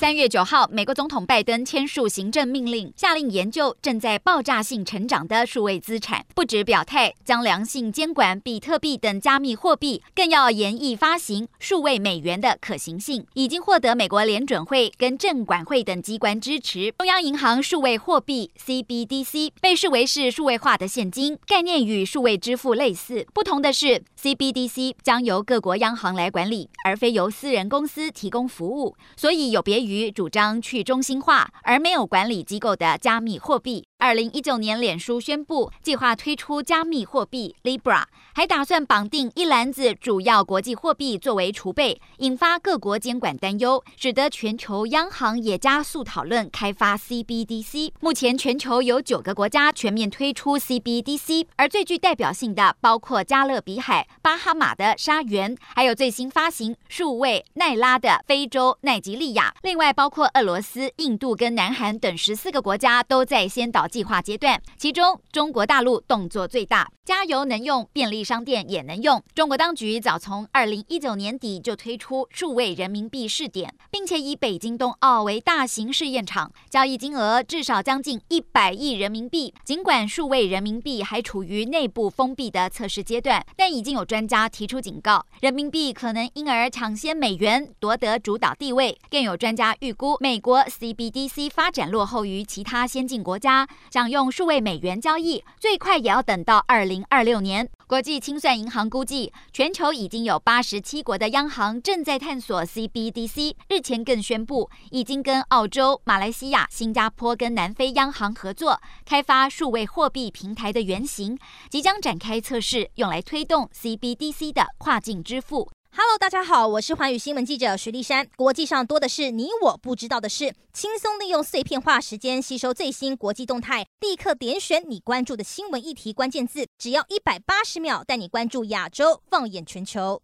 三月九号，美国总统拜登签署行政命令，下令研究正在爆炸性成长的数位资产，不只表态将良性监管比特币等加密货币，更要严议发行数位美元的可行性。已经获得美国联准会跟证管会等机关支持。中央银行数位货币 CBDC 被视为是数位化的现金，概念与数位支付类似，不同的是 CBDC 将由各国央行来管理，而非由私人公司提供服务，所以有别于。于主张去中心化而没有管理机构的加密货币。二零一九年，脸书宣布计划推出加密货币 Libra，还打算绑定一篮子主要国际货币作为储备，引发各国监管担忧，使得全球央行也加速讨论开发 CBDC。目前，全球有九个国家全面推出 CBDC，而最具代表性的包括加勒比海、巴哈马的沙元，还有最新发行数位奈拉的非洲奈及利亚。另外，包括俄罗斯、印度跟南韩等十四个国家都在先导计划阶段，其中中国大陆动作最大，加油能用，便利商店也能用。中国当局早从二零一九年底就推出数位人民币试点，并且以北京冬奥为大型试验场，交易金额至少将近一百亿人民币。尽管数位人民币还处于内部封闭的测试阶段，但已经有专家提出警告，人民币可能因而抢先美元夺得主导地位。更有专家预估，美国 CBDC 发展落后于其他先进国家。想用数位美元交易，最快也要等到二零二六年。国际清算银行估计，全球已经有八十七国的央行正在探索 CBDC。日前更宣布，已经跟澳洲、马来西亚、新加坡跟南非央行合作，开发数位货币平台的原型，即将展开测试，用来推动 CBDC 的跨境支付。Hello，大家好，我是环宇新闻记者徐丽珊。国际上多的是你我不知道的事，轻松利用碎片化时间吸收最新国际动态，立刻点选你关注的新闻议题关键字，只要一百八十秒，带你关注亚洲，放眼全球。